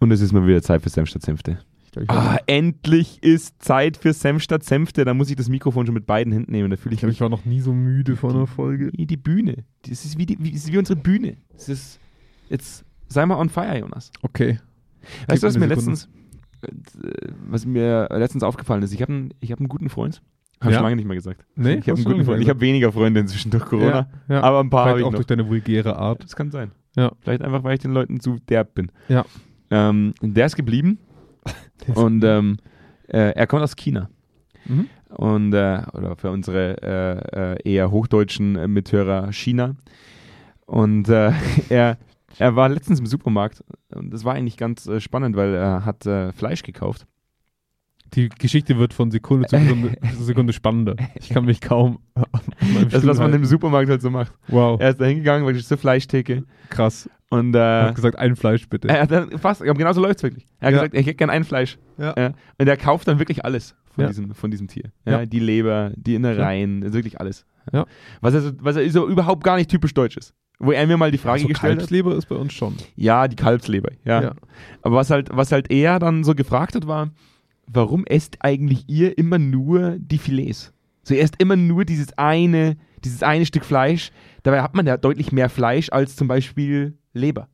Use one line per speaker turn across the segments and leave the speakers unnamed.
Und es ist mal wieder Zeit für Senf statt Senfte.
Ich ich
Ah, endlich ist Zeit für Senf statt Senfte. Da muss ich das Mikrofon schon mit beiden Händen nehmen. Da fühle
ich,
ich mich
ich war noch nie so müde von einer Folge.
wie die Bühne. Das ist wie, die, wie, ist wie unsere Bühne. Das ist jetzt sei mal on fire, Jonas.
Okay.
Weißt du, was
mir Sekunde.
letztens, äh, was mir letztens aufgefallen ist? Ich habe einen, ich hab einen guten Freund. Habe ich
Ja?
schon lange nicht mehr gesagt.
Nee,
ich habe einen guten Freund. Ich habe weniger Freunde inzwischen durch Corona.
Ja, ja.
Aber ein paar habe
Vielleicht
ich
auch
noch.
durch deine vulgäre Art.
Das kann sein.
Ja.
Vielleicht einfach, weil ich den Leuten zu derb bin.
Ja.
Ähm, der ist geblieben und ähm, äh, er kommt aus China.
Mhm.
Und, äh, oder für unsere äh, äh, eher hochdeutschen äh, Mithörer China. Und äh, er, er war letztens im Supermarkt und das war eigentlich ganz spannend, weil er hat Fleisch gekauft.
Die Geschichte wird von Sekunde zu Sekunde, Sekunde spannender. Ich kann mich kaum.
Das,
Stuhl
was man im Supermarkt halt so macht.
Wow,
Er ist da hingegangen, weil ich zur Fleischtheke
krass.
und
Er
äh,
hat gesagt, ein Fleisch bitte.
er hat dann fast, aber genauso läuft es wirklich. Er hat
Ja.
gesagt, ich hätte gern ein Fleisch.
Ja.
Ja. Und er kauft dann wirklich alles von,
Ja.
diesem, von diesem Tier. Ja. Die Leber, die Innereien, wirklich alles.
Ja.
Was, er so, was er so überhaupt gar nicht typisch deutsch ist. Wo er mir mal die Frage
also
gestellt hat.
Kalbsleber ist bei uns schon.
Ja, die Kalbsleber, ja.
Ja.
Aber was halt, was halt er dann so gefragt hat, war, warum esst eigentlich ihr immer nur die Filets? So, ihr esst immer nur dieses eine, dieses eine Stück Fleisch. Dabei hat man ja deutlich mehr Fleisch als zum Beispiel Leber.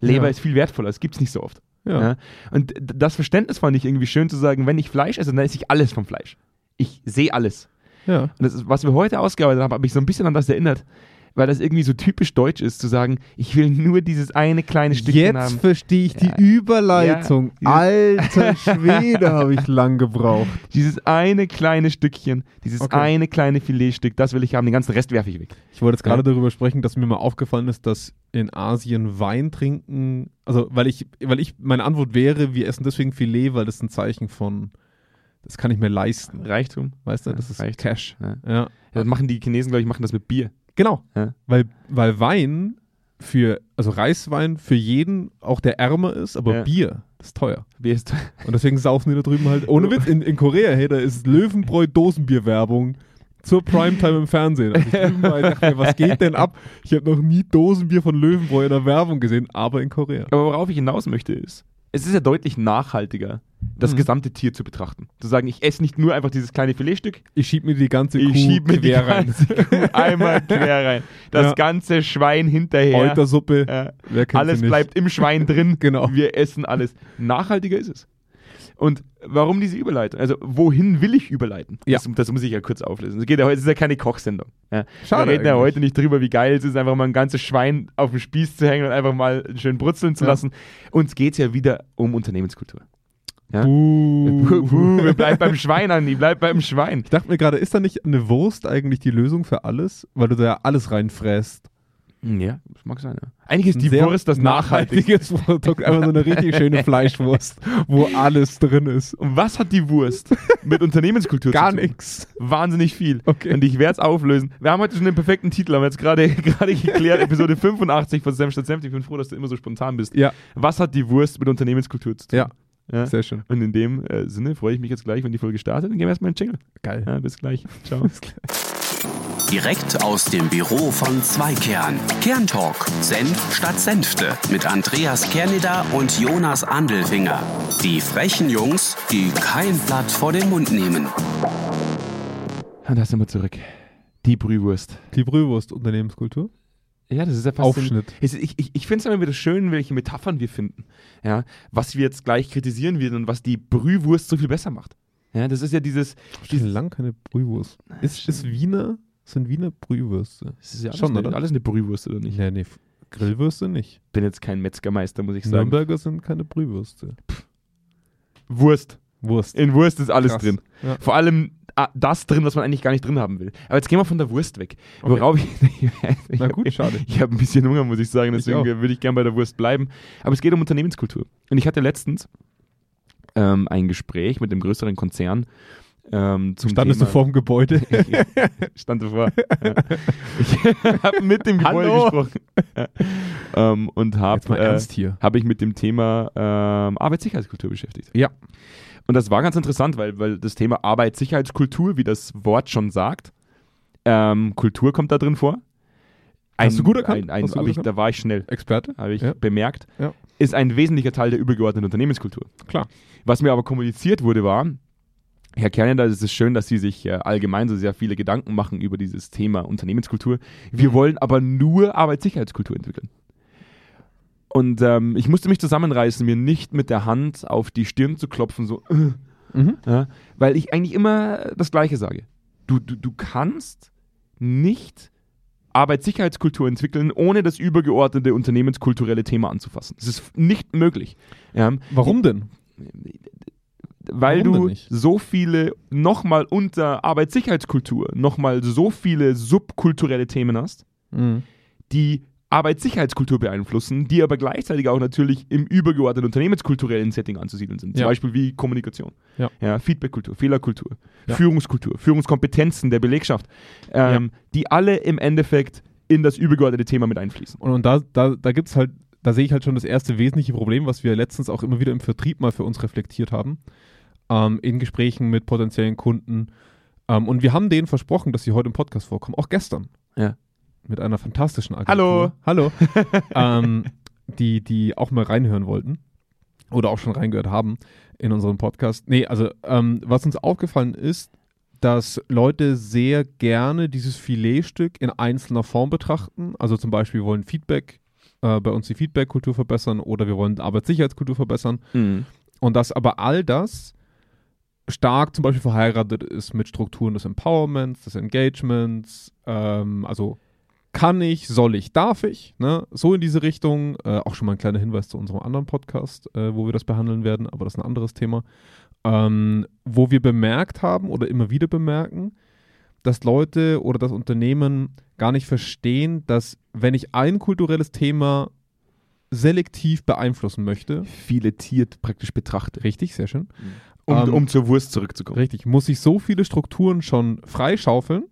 Leber
Ja.
ist viel wertvoller, das gibt es nicht so oft.
Ja.
Ja. Und das Verständnis fand ich irgendwie schön zu sagen, wenn ich Fleisch esse, dann esse ich alles vom Fleisch. Ich sehe alles.
ja.
Und das was wir heute ausgearbeitet haben, habe mich so ein bisschen an das erinnert, weil das irgendwie so typisch deutsch ist, zu sagen, ich will nur dieses eine kleine Stückchen
Jetzt
haben.
verstehe ich die
Ja.
Überleitung.
Ja.
Alter Schwede, habe ich lang gebraucht.
Dieses eine kleine Stückchen, dieses
Okay.
eine kleine Filetstück, das will ich haben, den ganzen Rest werfe ich weg.
Ich wollte jetzt gerade
Ja.
darüber sprechen, dass mir mal aufgefallen ist, dass in Asien Wein trinken, also weil ich, weil ich, meine Antwort wäre, wir essen deswegen Filet, weil das ein Zeichen von, das kann ich mir leisten.
Reichtum.
Weißt du, das ist
Reichtum.
Cash.
Ja.
Ja.
Das machen die Chinesen, glaube ich, machen das mit Bier.
Genau.
Ja.
Weil, weil Wein für, also Reiswein für jeden, auch der ärmer ist, aber
Ja.
Bier ist teuer.
Bier ist
Und deswegen saufen die da drüben halt, ohne Witz, in, in Korea, hey, da ist Löwenbräu Dosenbierwerbung zur Primetime im Fernsehen. Also ich ich dachte mir, was geht denn ab? Ich habe noch nie Dosenbier von Löwenbräu in der Werbung gesehen, aber in Korea.
Aber worauf ich hinaus möchte ist, es ist ja deutlich nachhaltiger, das
Mhm.
gesamte Tier zu betrachten. Zu sagen, ich esse nicht nur einfach dieses kleine Filetstück,
Ich schieb mir die ganze Kuh
ich schiebe mir die
quer rein.
ganze Kuh einmal quer rein. Das
Ja.
ganze Schwein hinterher.
Eutersuppe,
Ja. Alles bleibt im Schwein drin.
Genau.
Wir essen alles. Nachhaltiger ist es. Und warum diese Überleitung? Also, wohin will ich überleiten?
Ja.
Das, das muss ich ja kurz auflösen. Es, geht ja, heute- es ist ja keine Kochsendung. Ja.
Schade
Wir reden ja heute nicht drüber, wie geil es ist, einfach mal ein ganzes Schwein auf den Spieß zu hängen und einfach mal schön brutzeln zu
Ja.
lassen. Uns geht es ja wieder um Unternehmenskultur. Ja?
Buh.
Puh, wir bleiben beim Schwein, Andi, bleib beim Schwein.
Ich dachte mir gerade, ist da nicht eine Wurst eigentlich die Lösung für alles? Weil du da ja alles reinfräst.
Ja, das mag sein, ja. Eigentlich ist die Wurst das nachhaltig.
nachhaltiges Produkt. Einfach so eine richtig schöne Fleischwurst, wo alles drin ist.
Und was hat die Wurst mit Unternehmenskultur
Gar
zu tun?
nichts.
Wahnsinnig viel.
Okay.
Und ich werde es auflösen. Wir haben heute schon den perfekten Titel, haben wir jetzt gerade geklärt, Episode 85 von Senf statt Senf. Ich bin froh, dass du immer so spontan bist.
Ja,
Was hat die Wurst mit Unternehmenskultur zu tun?
Ja.
ja?
sehr schön.
Und in dem äh, Sinne freue ich mich jetzt gleich, wenn die Folge startet. Dann gehen wir erstmal in den Jingle.
Geil.
Ja, bis gleich. Ciao.
Direkt aus dem Büro von Zweikern. Kerntalk. Senf statt Senfte. Mit Andreas Kerneder und Jonas Andelfinger. Die frechen Jungs, die kein Blatt vor den Mund nehmen.
Und da sind wir zurück. Die Brühwurst.
Die Brühwurst, Unternehmenskultur.
Ja, das ist ja fast
Aufschnitt.
Es- Ich, ich, ich finde es immer wieder schön, welche Metaphern wir finden. Ja, was wir jetzt gleich kritisieren werden und was die Brühwurst so viel besser macht. Ja, das ist ja dieses.
Schon lang keine Brühwurst. Ist, ist Wiener, sind Wiener Brühwürste?
Das ist ja alles,
Schon,
eine,
oder?
alles eine Brühwurst, oder nicht?
Nee, nee, Grillwürste nicht.
bin jetzt kein Metzgermeister, muss ich sagen.
Nürnberger sind keine Brühwürste.
Wurst.
Wurst.
In Wurst ist alles
Krass.
drin.
Ja.
Vor allem ah, das drin, was man eigentlich gar nicht drin haben will. Aber jetzt gehen wir von der Wurst weg.
Okay.
Worauf ich. ich
Na gut, schade.
Ich habe ein bisschen Hunger, muss ich sagen,
Ich
deswegen
auch.
würde ich gerne bei der Wurst bleiben. Aber es geht um Unternehmenskultur. Und ich hatte letztens ähm, ein Gespräch mit dem größeren Konzern ähm, zum
Standest
Thema.
du vorm Gebäude?
stand davor. Ja. Ich habe mit dem Gebäude
Hallo.
gesprochen. Ähm, und habe äh, habe ich mit dem Thema ähm, Arbeitssicherheitskultur beschäftigt.
Ja.
Und das war ganz interessant, weil, weil das Thema Arbeitssicherheitskultur, wie das Wort schon sagt, ähm, Kultur kommt da drin vor.
Hast du gut erkannt?
Ein, ein,
Hast du
hab
gut
ich,
erkannt?
da war ich schnell,
Experte?
habe ich
Ja.
bemerkt.
Ja.
Ist ein wesentlicher Teil der übergeordneten Unternehmenskultur.
Klar.
Was mir aber kommuniziert wurde, war, Herr Kerneder, es ist schön, dass Sie sich äh, allgemein so sehr viele Gedanken machen über dieses Thema Unternehmenskultur. Wir
Mhm.
wollen aber nur Arbeitssicherheitskultur entwickeln. Und ähm, ich musste mich zusammenreißen, mir nicht mit der Hand auf die Stirn zu klopfen, so, äh,
Mhm.
ja, weil ich eigentlich immer das Gleiche sage. Du, du, du kannst nicht Arbeitssicherheitskultur entwickeln, ohne das übergeordnete unternehmenskulturelle Thema anzufassen. Das ist nicht möglich. Ja,
Warum denn?
weil
Warum denn
du
nicht?
so viele, nochmal unter Arbeitssicherheitskultur, nochmal so viele subkulturelle Themen hast,
Mhm.
die Arbeitssicherheitskultur beeinflussen, die aber gleichzeitig auch natürlich im übergeordneten unternehmenskulturellen Setting anzusiedeln sind. Zum
Ja.
Beispiel wie Kommunikation,
Ja.
Feedbackkultur, Fehlerkultur,
Ja.
Führungskultur, Führungskompetenzen der Belegschaft, ähm, die alle im Endeffekt in das übergeordnete Thema mit einfließen.
Und, und da, da, da gibt es halt, da sehe ich halt schon das erste wesentliche Problem, was wir letztens auch immer wieder im Vertrieb mal für uns reflektiert haben, ähm, in Gesprächen mit potenziellen Kunden. Ähm, und wir haben denen versprochen, dass sie heute im Podcast vorkommen, auch gestern.
Ja.
Mit einer fantastischen Agentur.
Hallo.
Hallo. ähm, die, die auch mal reinhören wollten oder auch schon reingehört haben in unserem Podcast. Nee, also ähm, was uns aufgefallen ist, dass Leute sehr gerne dieses Filetstück in einzelner Form betrachten. Also zum Beispiel wir wollen Feedback, äh, bei uns die Feedback-Kultur verbessern oder wir wollen Arbeitssicherheitskultur verbessern. Und dass aber all das stark zum Beispiel verheiratet ist mit Strukturen des Empowerments, des Engagements, ähm, also kann ich, soll ich, darf ich, ne? so in diese Richtung. Äh, auch schon mal ein kleiner Hinweis zu unserem anderen Podcast, äh, wo wir das behandeln werden, aber das ist ein anderes Thema. Ähm, wo wir bemerkt haben oder immer wieder bemerken, dass Leute oder das Unternehmen gar nicht verstehen, dass wenn ich ein kulturelles Thema selektiv beeinflussen möchte,
Filetiert praktisch betrachtet.
richtig, sehr schön,
Um,
Ähm,
um zur Wurst zurückzukommen.
Richtig, muss ich so viele Strukturen schon freischaufeln,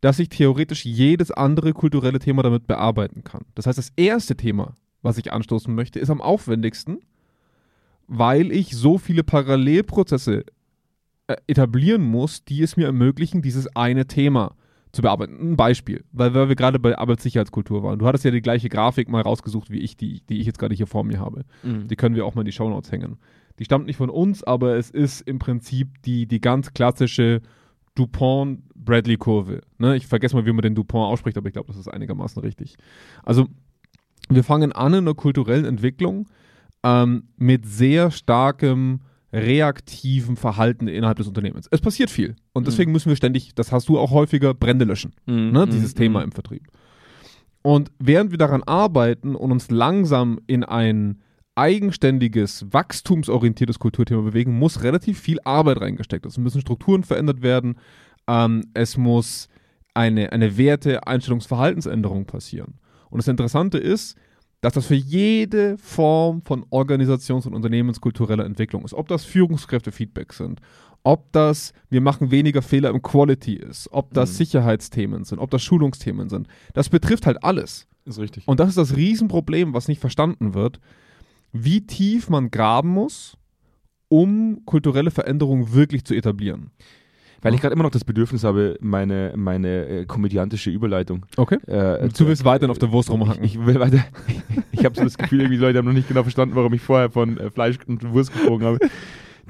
dass ich theoretisch jedes andere kulturelle Thema damit bearbeiten kann. Das heißt, das erste Thema, was ich anstoßen möchte, ist am aufwendigsten, weil ich so viele Parallelprozesse äh, etablieren muss, die es mir ermöglichen, dieses eine Thema zu bearbeiten. Ein Beispiel, weil, weil wir gerade bei Arbeitssicherheitskultur waren. Du hattest ja die gleiche Grafik mal rausgesucht, wie ich, die, die ich jetzt gerade hier vor mir habe.
Mhm.
Die können wir auch mal in die Shownotes hängen. Die stammt nicht von uns, aber es ist im Prinzip die, die ganz klassische Dupont-Bradley-Kurve. Ne? Ich vergesse mal, wie man den Dupont ausspricht, aber ich glaube, das ist einigermaßen richtig. Also, wir fangen an in einer kulturellen Entwicklung ähm, mit sehr starkem reaktiven Verhalten innerhalb des Unternehmens. Es passiert viel. Und deswegen müssen wir ständig, das hast du auch häufiger, Brände löschen
Mhm.
ne,
Mhm.
dieses Thema im Vertrieb. Und während wir daran arbeiten und uns langsam in ein eigenständiges, wachstumsorientiertes Kulturthema bewegen, muss relativ viel Arbeit reingesteckt werden. Es müssen Strukturen verändert werden, ähm, es muss eine, eine Werte-, Einstellungs-, Verhaltensänderung passieren. Und das Interessante ist, dass das für jede Form von Organisations- und Unternehmenskultureller Entwicklung ist. Ob das Führungskräfte-Feedback sind, ob das wir machen weniger Fehler im Quality ist, ob das
Mhm.
Sicherheitsthemen sind, ob das Schulungsthemen sind. Das betrifft halt alles.
Ist richtig.
Und das ist das Riesenproblem, was nicht verstanden wird, wie tief man graben muss, um kulturelle Veränderungen wirklich zu etablieren.
Weil ich gerade immer noch das Bedürfnis habe, meine, meine äh, komödiantische Überleitung.
Okay.
Äh,
Du willst weiterhin auf der Wurst rumhacken.
Ich, ich will weiter. ich habe so das Gefühl, irgendwie die Leute haben noch nicht genau verstanden, warum ich vorher von äh, Fleisch und Wurst gesprochen habe.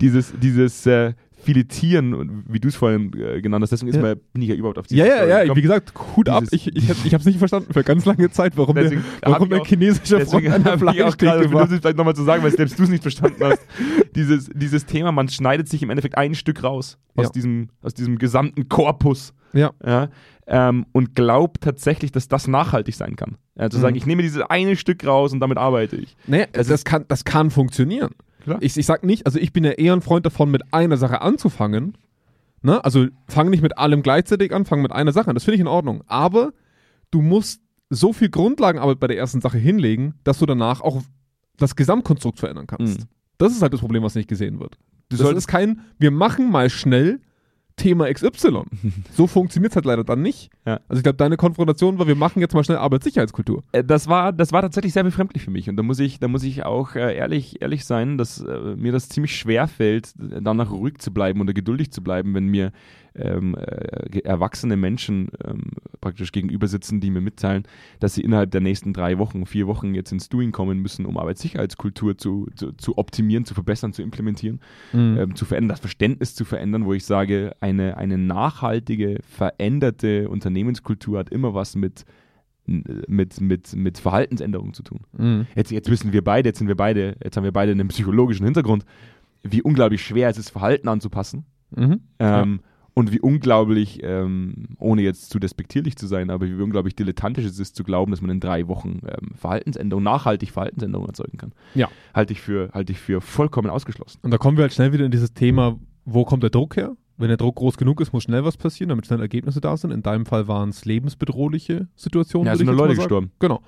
Dieses, dieses äh, Filetieren, und wie du es vorhin äh, genannt hast, deswegen ist
Ja.
mir, bin ich ja überhaupt auf diese
ja, ja,
Story
ja,
gekommen.
wie gesagt, Hut ab. Ich, ich, ich habe es nicht verstanden für ganz lange Zeit, warum
Deswegen
der, warum
hab ich
der
auch-
chinesische Freund an der Fleischtheke war.
benutzt, es vielleicht nochmal zu sagen, weil selbst du es nicht verstanden hast. dieses, dieses Thema, man schneidet sich im Endeffekt ein Stück raus aus,
Ja.
diesem, aus diesem gesamten Korpus
Ja.
ja, ähm, und glaubt tatsächlich, dass das nachhaltig sein kann. Ja, zu sagen,
Mhm.
ich nehme dieses eine Stück raus und damit arbeite ich.
Nee,
Das
das, kann, das kann funktionieren.
Klar.
Ich, ich sag nicht, also ich bin ja eher ein Freund davon, mit einer Sache anzufangen. Ne? Also fang nicht mit allem gleichzeitig an, fang mit einer Sache an. Das finde ich in Ordnung. Aber du musst so viel Grundlagenarbeit bei der ersten Sache hinlegen, dass du danach auch das Gesamtkonstrukt verändern kannst.
Mhm.
Das ist halt das Problem, was nicht gesehen wird.
Du
das
solltest
kein, wir machen mal schnell Thema XY. so funktioniert es halt leider dann nicht.
Ja.
Also ich glaube, deine Konfrontation war, wir machen jetzt mal schnell Arbeitssicherheitskultur.
Äh, Das war, das war tatsächlich sehr befremdlich für mich. Und da muss ich, da muss ich auch äh, ehrlich, ehrlich sein, dass äh, mir das ziemlich schwer fällt, danach ruhig zu bleiben oder geduldig zu bleiben, wenn mir ähm, äh, erwachsene Menschen ähm, praktisch gegenüber sitzen, die mir mitteilen, dass sie innerhalb der nächsten drei Wochen, vier Wochen jetzt ins Doing kommen müssen, um Arbeitssicherheitskultur zu, zu, zu optimieren, zu verbessern, zu implementieren,
Mhm.
ähm, zu verändern, das Verständnis zu verändern, wo ich sage, eine, eine nachhaltige, veränderte Unternehmenskultur hat immer was mit, mit, mit, mit Verhaltensänderungen zu tun.
Mhm.
Jetzt, jetzt wissen wir beide, jetzt sind wir beide, jetzt haben wir beide einen psychologischen Hintergrund, wie unglaublich schwer es ist, Verhalten anzupassen.
Mhm.
Ähm, Und wie unglaublich, ähm, ohne jetzt zu despektierlich zu sein, aber wie unglaublich dilettantisch es ist, zu glauben, dass man in drei Wochen ähm, Verhaltensänderungen, nachhaltig Verhaltensänderungen erzeugen kann.
Ja.
Halte ich für, halte ich für vollkommen ausgeschlossen.
Und da kommen wir halt schnell wieder in dieses Thema, wo kommt der Druck her? Wenn der Druck groß genug ist, muss schnell was passieren, damit schnell Ergebnisse da sind. In deinem Fall waren es lebensbedrohliche Situationen.
Ja, sind nur Leute gestorben.
Genau.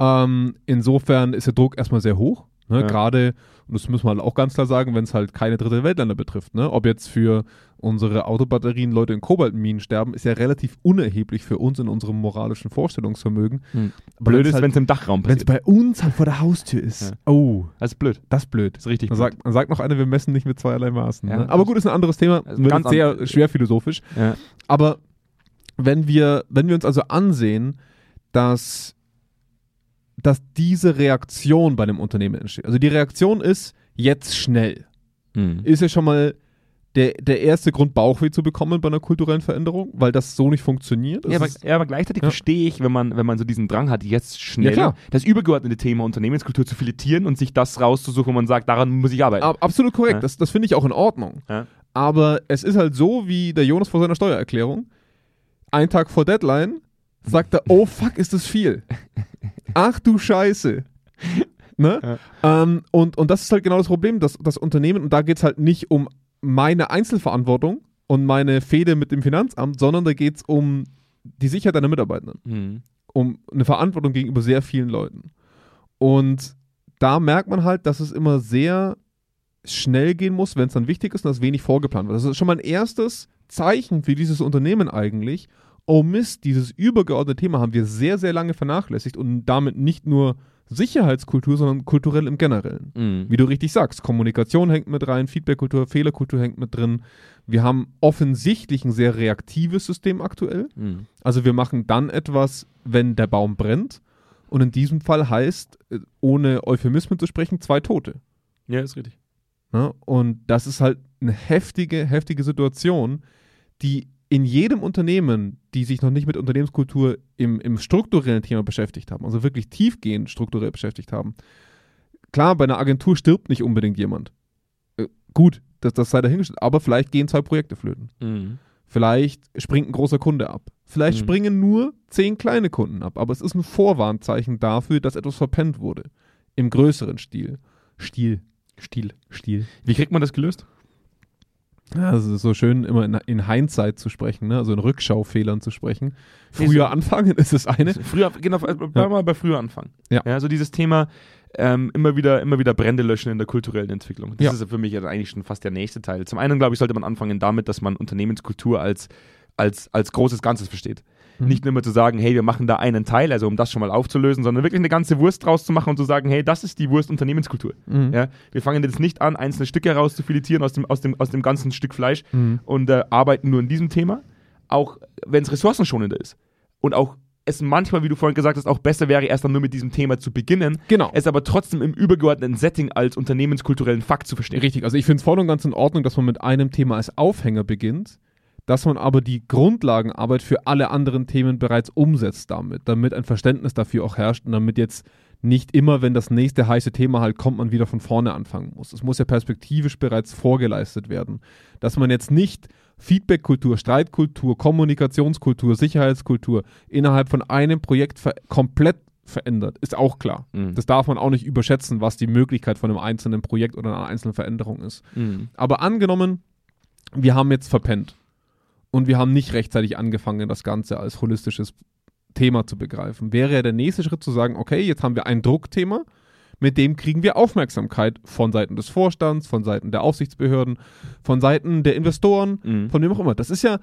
Ähm, insofern ist der Druck erstmal sehr hoch. Ne?
Ja.
Gerade, und das müssen wir halt auch ganz klar sagen, wenn es halt keine dritte Weltländer betrifft. Ne? Ob jetzt für unsere Autobatterien Leute in Kobaltminen sterben, ist ja relativ unerheblich für uns in unserem moralischen Vorstellungsvermögen.
Hm. Blöd ist,
halt,
wenn es im Dachraum
wenn es
passiert.
bei uns halt vor der Haustür ist.
Ja.
Oh,
Das ist blöd.
das ist blöd.
Das ist richtig blöd.
sagt, sagt noch einer, wir messen nicht mit zweierlei Maßen.
Ja,
ne? Aber gut, ist ein anderes Thema.
Also
Wird
ganz
sehr schwer philosophisch. Aber wenn wir, wenn wir uns also ansehen, dass, dass diese Reaktion bei einem Unternehmen entsteht, also die Reaktion ist jetzt schnell,
Hm.
ist ja schon mal der, der erste Grund, Bauchweh zu bekommen bei einer kulturellen Veränderung, weil das so nicht funktioniert.
Ja, aber,
ist-
ja, aber gleichzeitig
Ja.
verstehe ich, wenn man, wenn man so diesen Drang hat, jetzt schnell
Ja,
das übergeordnete Thema Unternehmenskultur zu filetieren und sich das rauszusuchen, wo man sagt, daran muss ich arbeiten.
Ab- absolut korrekt, das, das finde ich auch in Ordnung. Aber es ist halt so, wie der Jonas vor seiner Steuererklärung, ein Tag vor Deadline, sagt er, oh fuck, ist das viel. Ach du Scheiße. Ne? Ähm, und, und das ist halt genau das Problem, dass das Unternehmen, und da geht es halt nicht um meine Einzelverantwortung und meine Fehde mit dem Finanzamt, sondern da geht es um die Sicherheit deiner Mitarbeitenden
Hm.
um eine Verantwortung gegenüber sehr vielen Leuten. Und da merkt man halt, dass es immer sehr schnell gehen muss, wenn es dann wichtig ist und dass wenig vorgeplant wird. Das ist schon mal ein erstes Zeichen für dieses Unternehmen eigentlich. Oh Mist, dieses übergeordnete Thema haben wir sehr, sehr lange vernachlässigt und damit nicht nur Sicherheitskultur, sondern kulturell im Generellen.
Hm.
Wie du richtig sagst, Kommunikation hängt mit rein, Feedbackkultur, Fehlerkultur hängt mit drin. Wir haben offensichtlich ein sehr reaktives System aktuell.
Hm.
Also wir machen dann etwas, wenn der Baum brennt. Und in diesem Fall heißt, äh, ohne Euphemismen zu sprechen, zwei Tote.
Ja, ist richtig.
Ne? Und das ist halt eine heftige, heftige Situation, die in jedem Unternehmen, die sich noch nicht mit Unternehmenskultur im, im strukturellen Thema beschäftigt haben, also wirklich tiefgehend strukturell beschäftigt haben. Klar, bei einer Agentur stirbt nicht unbedingt jemand. Äh, gut, das, das sei dahingestellt, aber vielleicht gehen zwei Projekte flöten.
Hm.
Vielleicht springt ein großer Kunde ab. Vielleicht
Mhm.
springen nur zehn kleine Kunden ab. Aber es ist ein Vorwarnzeichen dafür, dass etwas verpennt wurde. Im größeren Stil. Stil.
Stil.
Stil.
Wie kriegt man das gelöst?
Ja, es ist so schön, immer in, in Hindsight zu sprechen, ne? also in Rückschaufehlern zu sprechen.
Nee,
Früher
so-
anfangen ist das eine.
Früher, genau, also bleiben
Ja.
wir mal bei früher anfangen.
Ja.
ja so dieses Thema ähm, immer wieder, immer wieder Brände löschen in der kulturellen Entwicklung. Das
Ja.
ist für mich eigentlich schon fast der nächste Teil. Zum einen, glaube ich, sollte man anfangen damit, dass man Unternehmenskultur als, als, als großes Ganzes versteht.
Mhm.
Nicht nur immer zu sagen, hey, wir machen da einen Teil, also um das schon mal aufzulösen, sondern wirklich eine ganze Wurst draus zu machen und zu sagen, hey, das ist die Wurst Unternehmenskultur.
Mhm.
Ja? Wir fangen jetzt nicht an, einzelne Stücke herauszufiletieren aus dem, aus dem, aus dem ganzen Stück Fleisch
Mhm.
und äh, arbeiten nur in diesem Thema, auch wenn es ressourcenschonender ist. Und auch es manchmal, wie du vorhin gesagt hast, auch besser wäre, erst dann nur mit diesem Thema zu beginnen,
Genau.
es aber trotzdem im übergeordneten Setting als unternehmenskulturellen Fakt zu verstehen.
Richtig, also ich finde es voll und ganz in Ordnung, dass man mit einem Thema als Aufhänger beginnt, dass man aber die Grundlagenarbeit für alle anderen Themen bereits umsetzt damit, damit ein Verständnis dafür auch herrscht und damit jetzt nicht immer, wenn das nächste heiße Thema halt kommt, man wieder von vorne anfangen muss. Es muss ja perspektivisch bereits vorgeleistet werden. Dass man jetzt nicht Feedbackkultur, Streitkultur, Kommunikationskultur, Sicherheitskultur innerhalb von einem Projekt ver komplett verändert, ist auch klar.
Mhm.
Das darf man auch nicht überschätzen, was die Möglichkeit von einem einzelnen Projekt oder einer einzelnen Veränderung ist.
Mhm.
Aber angenommen, wir haben jetzt verpennt und wir haben nicht rechtzeitig angefangen, das Ganze als holistisches Thema zu begreifen, wäre ja der nächste Schritt zu sagen, okay, jetzt haben wir ein Druckthema, mit dem kriegen wir Aufmerksamkeit von Seiten des Vorstands, von Seiten der Aufsichtsbehörden, von Seiten der Investoren,
Mhm.
von wem auch immer. Das ist ja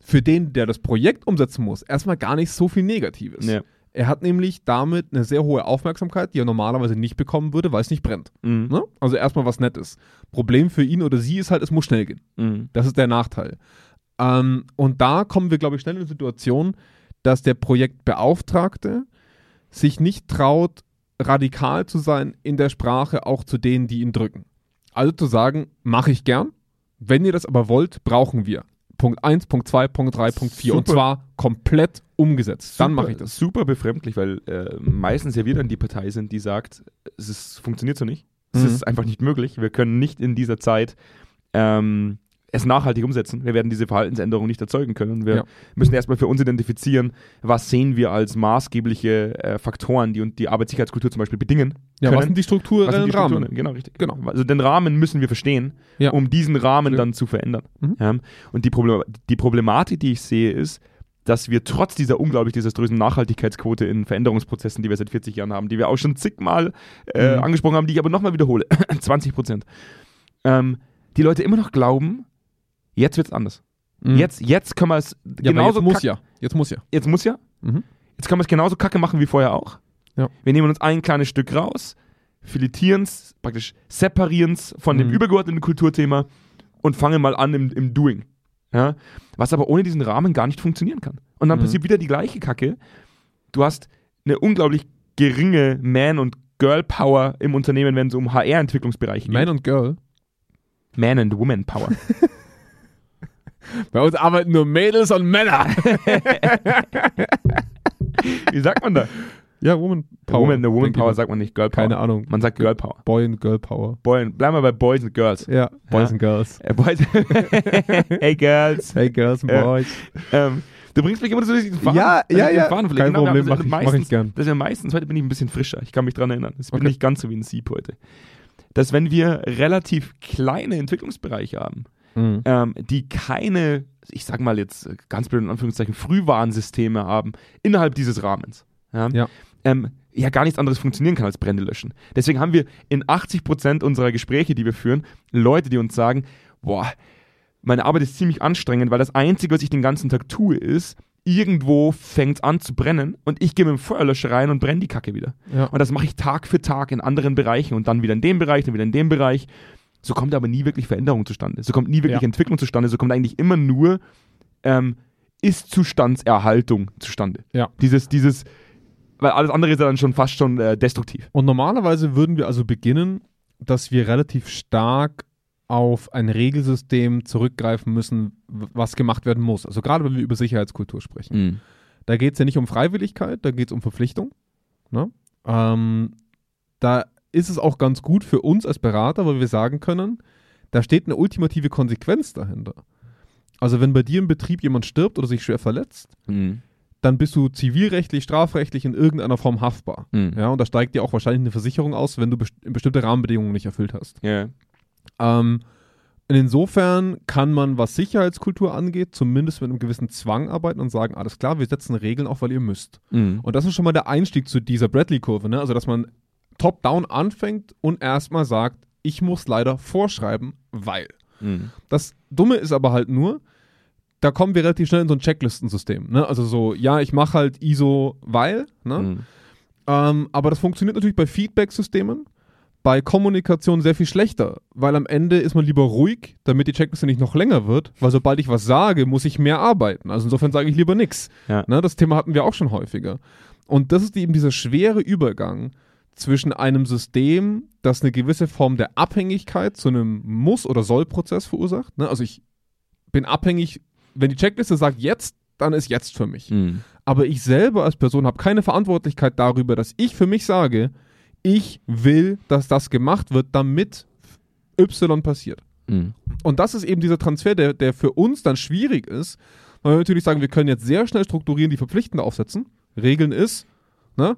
für den, der das Projekt umsetzen muss, erstmal gar nicht so viel Negatives.
Ja.
Er hat nämlich damit eine sehr hohe Aufmerksamkeit, die er normalerweise nicht bekommen würde, weil es nicht brennt.
Mhm.
Ne? Also erstmal was Nettes. Problem für ihn oder sie ist halt, es muss schnell gehen.
Mhm.
Das ist der Nachteil. Ähm, und da kommen wir, glaube ich, schnell in eine Situation, dass der Projektbeauftragte sich nicht traut, radikal zu sein in der Sprache auch zu denen, die ihn drücken. Also zu sagen, mache ich gern. Wenn ihr das aber wollt, brauchen wir. Punkt 1, Punkt 2, Punkt 3, Punkt 4. Und
Super.
zwar komplett umgesetzt. Dann mache ich das.
Super befremdlich, weil äh, meistens ja wir dann die Partei sind, die sagt, es ist, funktioniert so nicht. Es
Mhm.
ist einfach nicht möglich. Wir können nicht in dieser Zeit ähm, es nachhaltig umsetzen. Wir werden diese Verhaltensänderung nicht erzeugen können. Wir
Ja.
müssen erstmal für uns identifizieren, was sehen wir als maßgebliche äh, Faktoren, die und die Arbeitssicherheitskultur zum Beispiel bedingen.
Ja,
können.
was sind die
sind die
Rahmen?
Strukturen? Genau, richtig.
Genau.
Also den Rahmen müssen wir verstehen,
Ja.
um diesen Rahmen
Ja.
dann zu verändern.
Mhm.
Und die, Problem die Problematik, die ich sehe, ist, dass wir trotz dieser unglaublich desaströsen Nachhaltigkeitsquote in Veränderungsprozessen, die wir seit 40 Jahren haben, die wir auch schon zigmal äh,
Mhm.
angesprochen haben, die ich aber nochmal wiederhole, 20 Prozent, ähm, die Leute immer noch glauben, jetzt wird es anders.
Mhm.
Jetzt, jetzt können wir es
ja,
genauso
jetzt muss ja. Jetzt muss ja.
Jetzt muss ja.
Mhm.
Jetzt können wir es genauso kacke machen wie vorher auch.
Ja.
Wir nehmen uns ein kleines Stück raus, filetieren es, praktisch separieren es von dem
Mhm.
übergeordneten Kulturthema und fangen mal an im, im Doing. Ja? Was aber ohne diesen Rahmen gar nicht funktionieren kann. Und dann
Mhm.
passiert wieder die gleiche Kacke. Du hast eine unglaublich geringe Man- und Girl-Power im Unternehmen, wenn es um HR-Entwicklungsbereiche geht.
Man und Girl.
Man and Woman Power.
Bei uns arbeiten nur Mädels und Männer.
Wie sagt man da?
ja, Woman Power.
Woman, Woman Power sagt man nicht Girl Power.
Keine Ahnung.
Man sagt Girl Power.
Boy und Girl Power.
Boy, bleiben wir bei Boys and Girls.
Ja, Boys
Ja.
and Girls.
Äh, Boys hey Girls.
Hey Girls and
Ja.
Boys.
Ähm, du bringst mich immer so durch diesen Faden.
Ja,
durch
ja,
den
ja.
Faden
Kein
verlegt.
Problem, mach ich- mach ich
meistens-
gern.
Das ist ja meistens, heute bin ich ein bisschen frischer. Ich kann mich dran erinnern. Ich bin
Okay.
nicht ganz so wie ein Sieb heute. Dass wenn wir relativ kleine Entwicklungsbereiche haben,
Mhm.
ähm, die keine, ich sag mal jetzt ganz blöd in Anführungszeichen, Frühwarnsysteme haben innerhalb dieses Rahmens. Ja.
Ja.
Ähm, ja, gar nichts anderes funktionieren kann als Brände löschen. Deswegen haben wir in 80% unserer Gespräche, die wir führen, Leute, die uns sagen, boah, meine Arbeit ist ziemlich anstrengend, weil das Einzige, was ich den ganzen Tag tue, ist, irgendwo fängt es an zu brennen und ich gehe mit dem Feuerlöscher rein und brenne die Kacke wieder.
Ja.
Und das mache ich Tag für Tag in anderen Bereichen und dann wieder in dem Bereich, dann wieder in dem Bereich. So kommt aber nie wirklich Veränderung zustande. So kommt nie wirklich
Ja.
Entwicklung zustande. So kommt eigentlich immer nur ähm, Ist-Zustandserhaltung zustande.
Ja.
Dieses, dieses, weil alles andere ist ja dann schon fast schon äh, destruktiv.
Und normalerweise würden wir also beginnen, dass wir relativ stark auf ein Regelsystem zurückgreifen müssen, was gemacht werden muss. Also gerade wenn wir über Sicherheitskultur sprechen. Da geht es ja nicht um Freiwilligkeit, da geht es um Verpflichtung. Ne? Ähm, da ist es auch ganz gut für uns als Berater, weil wir sagen können, da steht eine ultimative Konsequenz dahinter. Also wenn bei dir im Betrieb jemand stirbt oder sich schwer verletzt,
Mhm.
dann bist du zivilrechtlich, strafrechtlich in irgendeiner Form haftbar.
Mhm.
Ja, und da steigt dir auch wahrscheinlich eine Versicherung aus, wenn du best bestimmte Rahmenbedingungen nicht erfüllt hast.
Ja.
Ähm, insofern kann man, was Sicherheitskultur angeht, zumindest mit einem gewissen Zwang arbeiten und sagen, alles klar, wir setzen Regeln auf, weil ihr müsst.
Mhm.
Und das ist schon mal der Einstieg zu dieser Bradley-Kurve, ne? Also, dass man top-down anfängt und erstmal sagt, ich muss leider vorschreiben, weil.
Mhm.
Das Dumme ist aber halt nur, da kommen wir relativ schnell in so ein Checklistensystem. Ne? Also so, ja, ich mache halt ISO, weil, ne?
Mhm.
Ähm, aber das funktioniert natürlich bei Feedback-Systemen, bei Kommunikation sehr viel schlechter, weil am Ende ist man lieber ruhig, damit die Checkliste nicht noch länger wird, weil sobald ich was sage, muss ich mehr arbeiten. Also insofern sage ich lieber nichts.
Ja.
Ne, das Thema hatten wir auch schon häufiger. Und das ist eben dieser schwere Übergang zwischen einem System, das eine gewisse Form der Abhängigkeit zu einem Muss- oder Soll-Prozess verursacht. Ne? Also ich bin abhängig, wenn die Checkliste sagt jetzt, dann ist jetzt für mich
Mhm.
aber ich selber als Person habe keine Verantwortlichkeit darüber, dass ich für mich sage, ich will, dass das gemacht wird, damit Y passiert.
Mhm.
Und das ist eben dieser Transfer, der, der für uns dann schwierig ist, weil wir natürlich sagen, wir können jetzt sehr schnell strukturieren, die verpflichtend aufsetzen. Regeln ist, ne?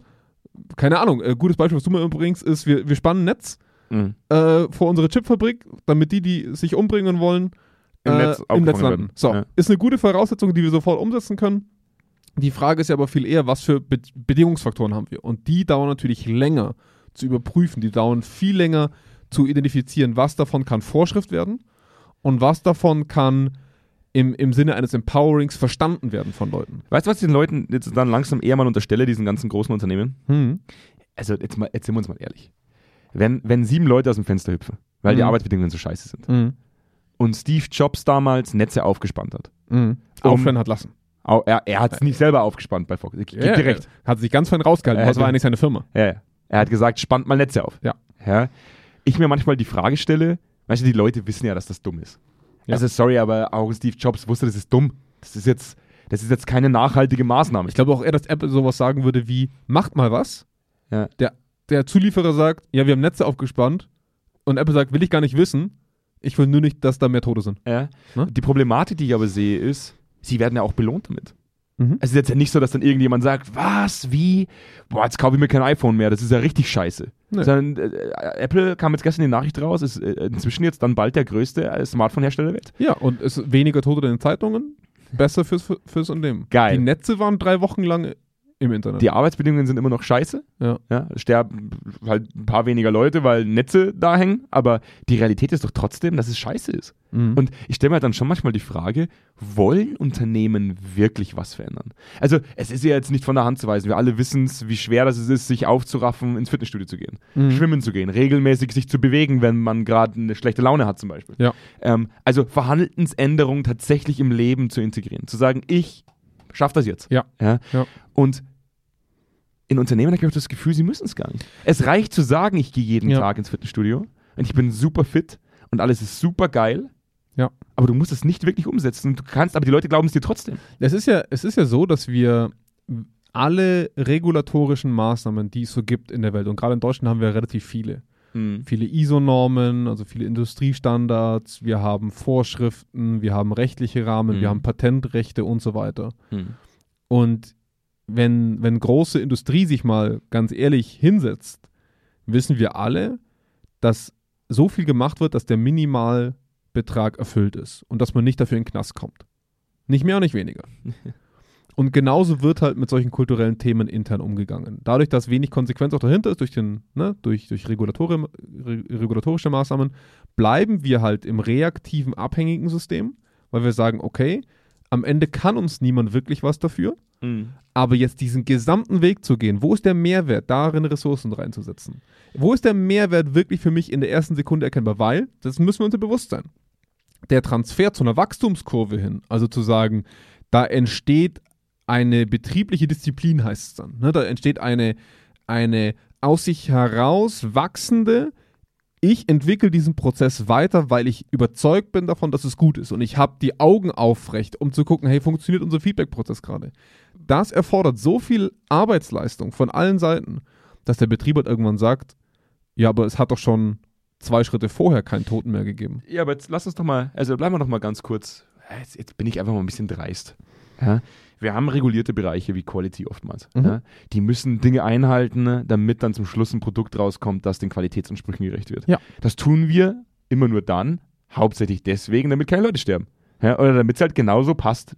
Keine Ahnung, äh, gutes Beispiel, was du mir bringst, ist, wir, wir spannen ein Netz
Mhm.
äh, vor unsere Chipfabrik, damit die, die sich umbringen wollen,
Im
äh,
Netz
im Netz landen.
werden.
So,
Ja.
ist eine gute Voraussetzung, die wir sofort umsetzen können. Die Frage ist ja aber viel eher, was für Be Bedingungsfaktoren haben wir? Und die dauern natürlich länger zu überprüfen. Die dauern viel länger zu identifizieren, was davon kann Vorschrift werden und was davon kann im, im Sinne eines Empowerings verstanden werden von Leuten.
Weißt du, was ich den Leuten jetzt dann langsam eher mal unterstelle, diesen ganzen großen Unternehmen?
Hm.
Also jetzt, mal, jetzt sind wir uns mal ehrlich. Wenn, wenn sieben Leute aus dem Fenster hüpfen, weil die
Mhm. Mhm.
Um-
Aufhören hat lassen.
Au- Er, er hat es nicht selber aufgespannt bei Fox. Gebe
Ja,
dir recht.
er Hat sich ganz fein rausgehalten.
Er
Was war eigentlich seine Firma?
Ja, ja. Er hat gesagt, spannt mal Netze auf.
Ja.
ja. Ich mir manchmal die Frage stelle, weißt du, die Leute wissen ja, dass das dumm ist.
Ja.
Also sorry, aber auch Steve Jobs wusste, das ist dumm. Das ist jetzt, das ist jetzt keine nachhaltige Maßnahme.
Ich glaube auch eher, dass Apple sowas sagen würde wie, macht mal was.
Ja.
Der, der Zulieferer sagt, ja, wir haben Netze aufgespannt. Und Apple sagt, will ich gar nicht wissen. Ich will nur nicht, dass da mehr Tote sind.
Ja.
Ne?
Die Problematik, die ich aber sehe, ist, sie werden ja auch belohnt damit.
Mhm.
Es ist jetzt ja nicht so, dass dann irgendjemand sagt, was, wie, boah, jetzt kaufe ich mir kein iPhone mehr, das ist ja richtig scheiße.
Nee.
Sondern äh, Apple kam jetzt gestern die Nachricht raus, ist äh, inzwischen jetzt dann bald der größte äh, Smartphone-Hersteller der Welt.
Ja, und es ist weniger Tote in den Zeitungen, besser fürs, fürs Unternehmen.
Geil.
Die Netze waren drei Wochen lang im Internet.
Die Arbeitsbedingungen sind immer noch scheiße.
Ja.
Ja, es sterben halt ein paar weniger Leute, weil Netze da hängen, aber die Realität ist doch trotzdem, dass es scheiße ist.
Mhm.
Und ich stelle mir halt dann schon manchmal die Frage, wollen Unternehmen wirklich was verändern? Also es ist ja jetzt nicht von der Hand zu weisen. Wir alle wissen es, wie schwer das ist, sich aufzuraffen, ins Fitnessstudio zu gehen,
Mhm.
schwimmen zu gehen, regelmäßig sich zu bewegen, wenn man gerade eine schlechte Laune hat zum Beispiel.
Ja.
Ähm, also Verhaltensänderungen tatsächlich im Leben zu integrieren. Zu sagen, ich schaffe das jetzt.
Ja.
Ja?
Ja.
Und in Unternehmen habe ich das Gefühl, sie müssen es gar nicht. Es reicht zu sagen, ich gehe jeden
Ja.
Tag ins Fitnessstudio und ich bin super fit und alles ist super geil.
Ja.
Aber du musst es nicht wirklich umsetzen. Du kannst, aber die Leute glauben es dir trotzdem.
Es ist ja, es ist ja so, dass wir alle regulatorischen Maßnahmen, die es so gibt in der Welt, und gerade in Deutschland haben wir relativ viele. Viele ISO-Normen, also viele Industriestandards, wir haben Vorschriften, wir haben rechtliche Rahmen,
Mhm.
wir haben Patentrechte und so weiter. Und wenn, wenn große Industrie sich mal ganz ehrlich hinsetzt, wissen wir alle, dass so viel gemacht wird, dass der Minimalbetrag erfüllt ist und dass man nicht dafür in den Knast kommt. Nicht mehr und nicht weniger. Und genauso wird halt mit solchen kulturellen Themen intern umgegangen. Dadurch, dass wenig Konsequenz auch dahinter ist, durch, den, ne, durch, durch Regulatori re regulatorische Maßnahmen, bleiben wir halt im reaktiven, abhängigen System, weil wir sagen, okay, am Ende kann uns niemand wirklich was dafür, aber jetzt diesen gesamten Weg zu gehen, wo ist der Mehrwert, darin Ressourcen reinzusetzen? Wo ist der Mehrwert wirklich für mich in der ersten Sekunde erkennbar? Weil, das müssen wir uns ja bewusst sein, der Transfer zu einer Wachstumskurve hin, also zu sagen, da entsteht eine betriebliche Disziplin, heißt es dann. Ne? Da entsteht eine, eine aus sich heraus wachsende, ich entwickle diesen Prozess weiter, weil ich überzeugt bin davon, dass es gut ist. Und ich habe die Augen aufrecht, um zu gucken, hey, funktioniert unser Feedback-Prozess gerade? Das erfordert so viel Arbeitsleistung von allen Seiten, dass der Betrieb halt irgendwann sagt, ja, aber es hat doch schon zwei Schritte vorher keinen Toten mehr gegeben.
Ja, aber jetzt lass uns doch mal, also bleiben wir doch mal ganz kurz. Jetzt, jetzt bin ich einfach mal ein bisschen dreist. Ja? Wir haben regulierte Bereiche wie Quality oftmals.
Mhm.
Ja? Die müssen Dinge einhalten, damit dann zum Schluss ein Produkt rauskommt, das den Qualitätsansprüchen gerecht wird.
Ja.
Das tun wir immer nur dann, hauptsächlich deswegen, damit keine Leute sterben. Ja? Oder damit es halt genauso passt,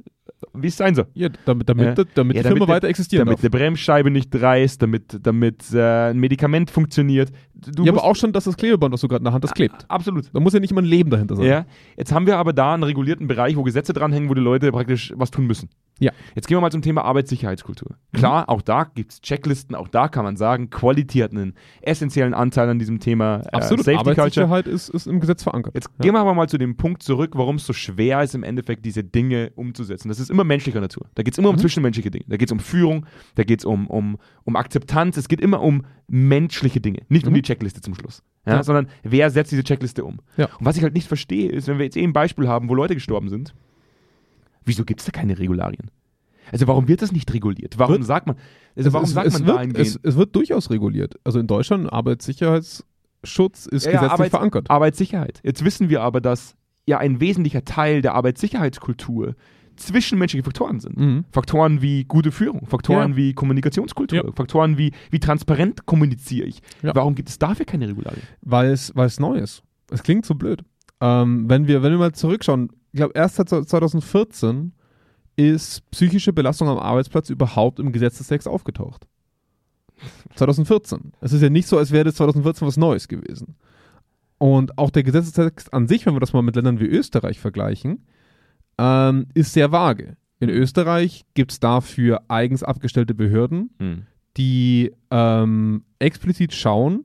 wie es sein soll.
Ja, damit, damit,
Ja.
damit
Ja,
die Firma
der-
weiter existieren
damit
darf.
eine Bremsscheibe nicht reißt, damit, damit äh, ein Medikament funktioniert. Du
ja, aber auch schon, dass das Klebeband, was du gerade in der Hand hast, klebt.
Absolut.
Da muss ja nicht immer ein Leben dahinter sein.
Ja, jetzt haben wir aber da einen regulierten Bereich, wo Gesetze dranhängen, wo die Leute praktisch was tun müssen.
Ja.
Jetzt gehen wir mal zum Thema Arbeitssicherheitskultur. Klar, auch da gibt es Checklisten, auch da kann man sagen, Quality hat einen essentiellen Anteil an diesem Thema äh,
Absolut.
Safety Culture.
Arbeitssicherheit ist, ist im Gesetz verankert.
Jetzt
ja.
gehen wir aber mal zu dem Punkt zurück, warum es so schwer ist, im Endeffekt diese Dinge umzusetzen. Das ist immer menschlicher Natur. Da geht es immer um
Mhm.
zwischenmenschliche Dinge. Da geht es um Führung, da geht es um, um, um Akzeptanz. Es geht immer um menschliche Dinge, nicht um
Mhm.
die Checkliste zum Schluss. Ja,
Ja.
Sondern wer setzt diese Checkliste um?
Ja.
Und was ich halt nicht verstehe, ist, wenn wir jetzt eh ein Beispiel haben, wo Leute gestorben sind, wieso gibt es da keine Regularien? Also warum wird das nicht reguliert? Warum
Wird-
sagt man, also warum
es,
sagt
es,
man
wird,
dahingehend?
es, es wird durchaus reguliert. Also in Deutschland Arbeitssicherheitsschutz ist
ja,
gesetzlich
Arbeits-
verankert.
Arbeitssicherheit. Jetzt wissen wir aber, dass ja ein wesentlicher Teil der Arbeitssicherheitskultur zwischenmenschliche Faktoren sind.
Mhm.
Faktoren wie gute Führung, Faktoren
Ja.
wie Kommunikationskultur,
Ja.
Faktoren wie, wie transparent kommuniziere ich.
Ja.
Warum gibt es dafür keine Regularien?
Weil es, weil es neu ist. Es klingt so blöd. Ähm, wenn, wir, wenn wir mal zurückschauen, ich glaube, erst seit 2014 ist psychische Belastung am Arbeitsplatz überhaupt im Gesetzestext aufgetaucht. 2014. Es ist ja nicht so, als wäre das 2014 was Neues gewesen. Und auch der Gesetzestext an sich, wenn wir das mal mit Ländern wie Österreich vergleichen, ähm, ist sehr vage. In Österreich gibt es dafür eigens abgestellte Behörden, die ähm, explizit schauen,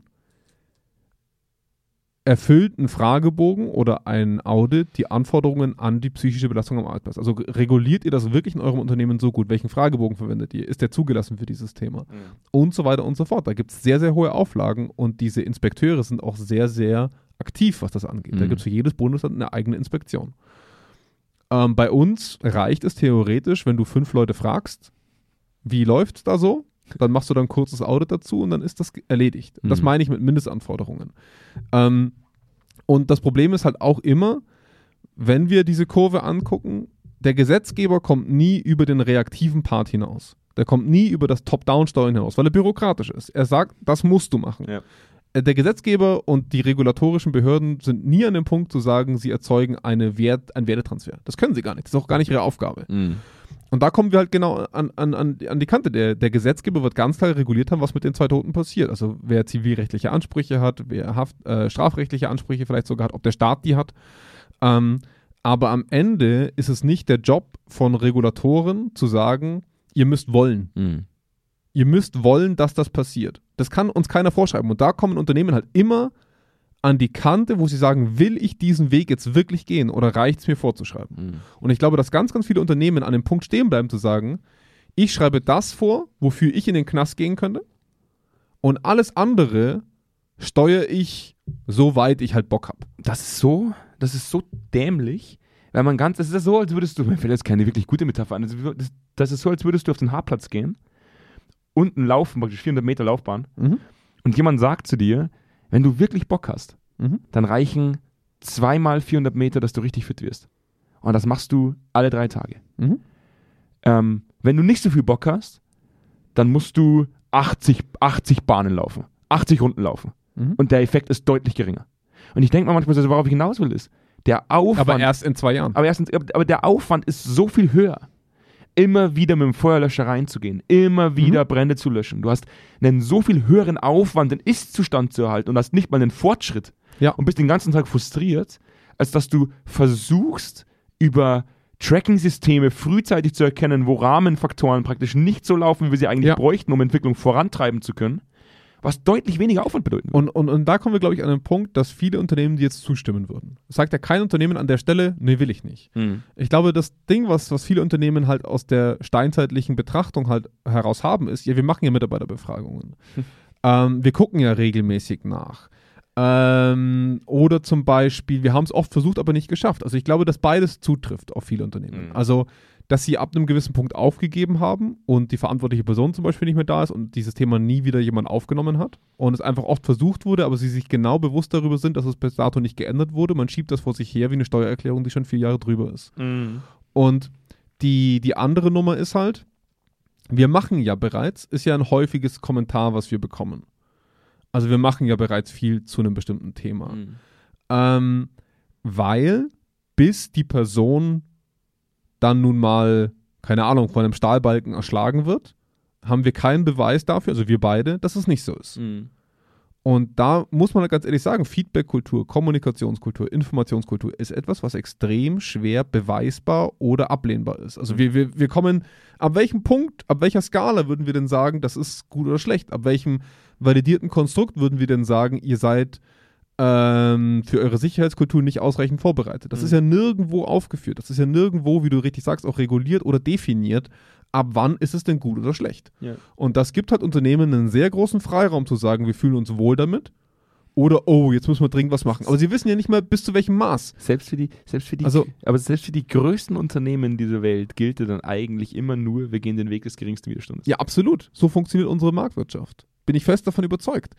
erfüllt ein Fragebogen oder ein Audit die Anforderungen an die psychische Belastung am Arbeitsplatz? Also reguliert ihr das wirklich in eurem Unternehmen so gut? Welchen Fragebogen verwendet ihr? Ist der zugelassen für dieses Thema? Und so weiter und so fort. Da gibt es sehr, sehr hohe Auflagen und diese Inspekteure sind auch sehr, sehr aktiv, was das angeht. Da
Mhm.
gibt es für jedes Bundesland eine eigene Inspektion. Ähm, bei uns reicht es theoretisch, wenn du fünf Leute fragst, wie läuft es da so? Dann machst du dann ein kurzes Audit dazu und dann ist das erledigt. Das
Mhm.
meine ich mit Mindestanforderungen. Ähm, und das Problem ist halt auch immer, wenn wir diese Kurve angucken, der Gesetzgeber kommt nie über den reaktiven Part hinaus. Der kommt nie über das Top-Down-Steuern hinaus, weil er bürokratisch ist. Er sagt, das musst du machen.
Ja.
Äh, Der Gesetzgeber und die regulatorischen Behörden sind nie an dem Punkt zu sagen, sie erzeugen eine Wert, einen Wertetransfer. Das können sie gar nicht. Das ist auch gar nicht ihre Aufgabe.
Mhm.
Und da kommen wir halt genau an, an, an, an die Kante. Der, der Gesetzgeber wird ganz klar reguliert haben, was mit den zwei Toten passiert. Also wer zivilrechtliche Ansprüche hat, wer Haft, äh, strafrechtliche Ansprüche vielleicht sogar hat, ob der Staat die hat. Ähm, aber am Ende ist es nicht der Job von Regulatoren zu sagen, ihr müsst wollen.
Mhm.
Ihr müsst wollen, dass das passiert. Das kann uns keiner vorschreiben. Und da kommen Unternehmen halt immer an die Kante, wo sie sagen, will ich diesen Weg jetzt wirklich gehen oder reicht es mir vorzuschreiben?
Mhm.
Und ich glaube, dass ganz, ganz viele Unternehmen an dem Punkt stehen bleiben zu sagen, ich schreibe das vor, wofür ich in den Knast gehen könnte und alles andere steuere ich so weit ich halt Bock habe.
Das ist so, das ist so dämlich, weil man ganz, das ist so, als würdest du, mir fällt jetzt keine wirklich gute Metapher an, das ist so, als würdest du auf den Haarplatz gehen, unten laufen, praktisch 400 Meter Laufbahn,
Mhm.
und jemand sagt zu dir, wenn du wirklich Bock hast,
Mhm.
dann reichen zweimal 400 Meter, dass du richtig fit wirst. Und das machst du alle drei Tage.
Mhm.
Ähm, wenn du nicht so viel Bock hast, dann musst du 80, 80 Bahnen laufen, 80 Runden laufen.
Mhm.
Und der Effekt ist deutlich geringer. Und ich denke mal manchmal, worauf ich hinaus will, ist, der Aufwand.
Aber erst in zwei Jahren.
aber, erstens, aber der Aufwand ist so viel höher. Immer wieder mit dem Feuerlöscher reinzugehen, immer wieder Brände zu löschen. Du hast einen so viel höheren Aufwand, den Ist-Zustand zu erhalten und hast nicht mal einen Fortschritt
Ja.
und bist den ganzen Tag frustriert, als dass du versuchst, über Tracking-Systeme frühzeitig zu erkennen, wo Rahmenfaktoren praktisch nicht so laufen, wie wir sie eigentlich
Ja.
bräuchten, um Entwicklung vorantreiben zu können, was deutlich weniger Aufwand bedeuten würde.
Und, und, und da kommen wir, glaube ich, an den Punkt, dass viele Unternehmen dir jetzt zustimmen würden. Sagt ja kein Unternehmen an der Stelle, nee, will ich nicht.
Mhm.
Ich glaube, das Ding, was, was viele Unternehmen halt aus der steinzeitlichen Betrachtung halt heraus haben, ist, ja, wir machen ja Mitarbeiterbefragungen. ähm, wir gucken ja regelmäßig nach. Ähm, oder zum Beispiel, wir haben es oft versucht, aber nicht geschafft. Also ich glaube, dass beides zutrifft auf viele Unternehmen.
Mhm.
Also, dass sie ab einem gewissen Punkt aufgegeben haben und die verantwortliche Person zum Beispiel nicht mehr da ist und dieses Thema nie wieder jemand aufgenommen hat und es einfach oft versucht wurde, aber sie sich genau bewusst darüber sind, dass es bis dato nicht geändert wurde. Man schiebt das vor sich her wie eine Steuererklärung, die schon vier Jahre drüber ist.
Mhm.
Und die, die andere Nummer ist halt, wir machen ja bereits, ist ja ein häufiges Kommentar, was wir bekommen. Also wir machen ja bereits viel zu einem bestimmten Thema.
Mhm.
Ähm, weil bis die Person dann nun mal, keine Ahnung, von einem Stahlbalken erschlagen wird, haben wir keinen Beweis dafür, also wir beide, dass es nicht so ist.
Mhm.
Und da muss man ganz ehrlich sagen, Feedbackkultur, Kommunikationskultur, Informationskultur ist etwas, was extrem schwer beweisbar oder ablehnbar ist. Also wir, wir, wir kommen, ab welchem Punkt, ab welcher Skala würden wir denn sagen, das ist gut oder schlecht? Ab welchem validierten Konstrukt würden wir denn sagen, ihr seid ähm, für eure Sicherheitskultur nicht ausreichend vorbereitet? Das
Mhm.
ist ja nirgendwo aufgeführt. Das ist ja nirgendwo, wie du richtig sagst, auch reguliert oder definiert. Ab wann ist es denn gut oder schlecht?
Ja.
Und das gibt halt Unternehmen einen sehr großen Freiraum zu sagen, wir fühlen uns wohl damit. Oder, oh, jetzt müssen wir dringend was machen. Aber sie wissen ja nicht mal, bis zu welchem Maß.
Selbst für die, selbst für die,
Also-
aber selbst für die größten Unternehmen dieser Welt gilt ja dann eigentlich immer nur, wir gehen den Weg des geringsten Widerstandes.
Ja, absolut. So funktioniert unsere Marktwirtschaft. Bin ich fest davon überzeugt.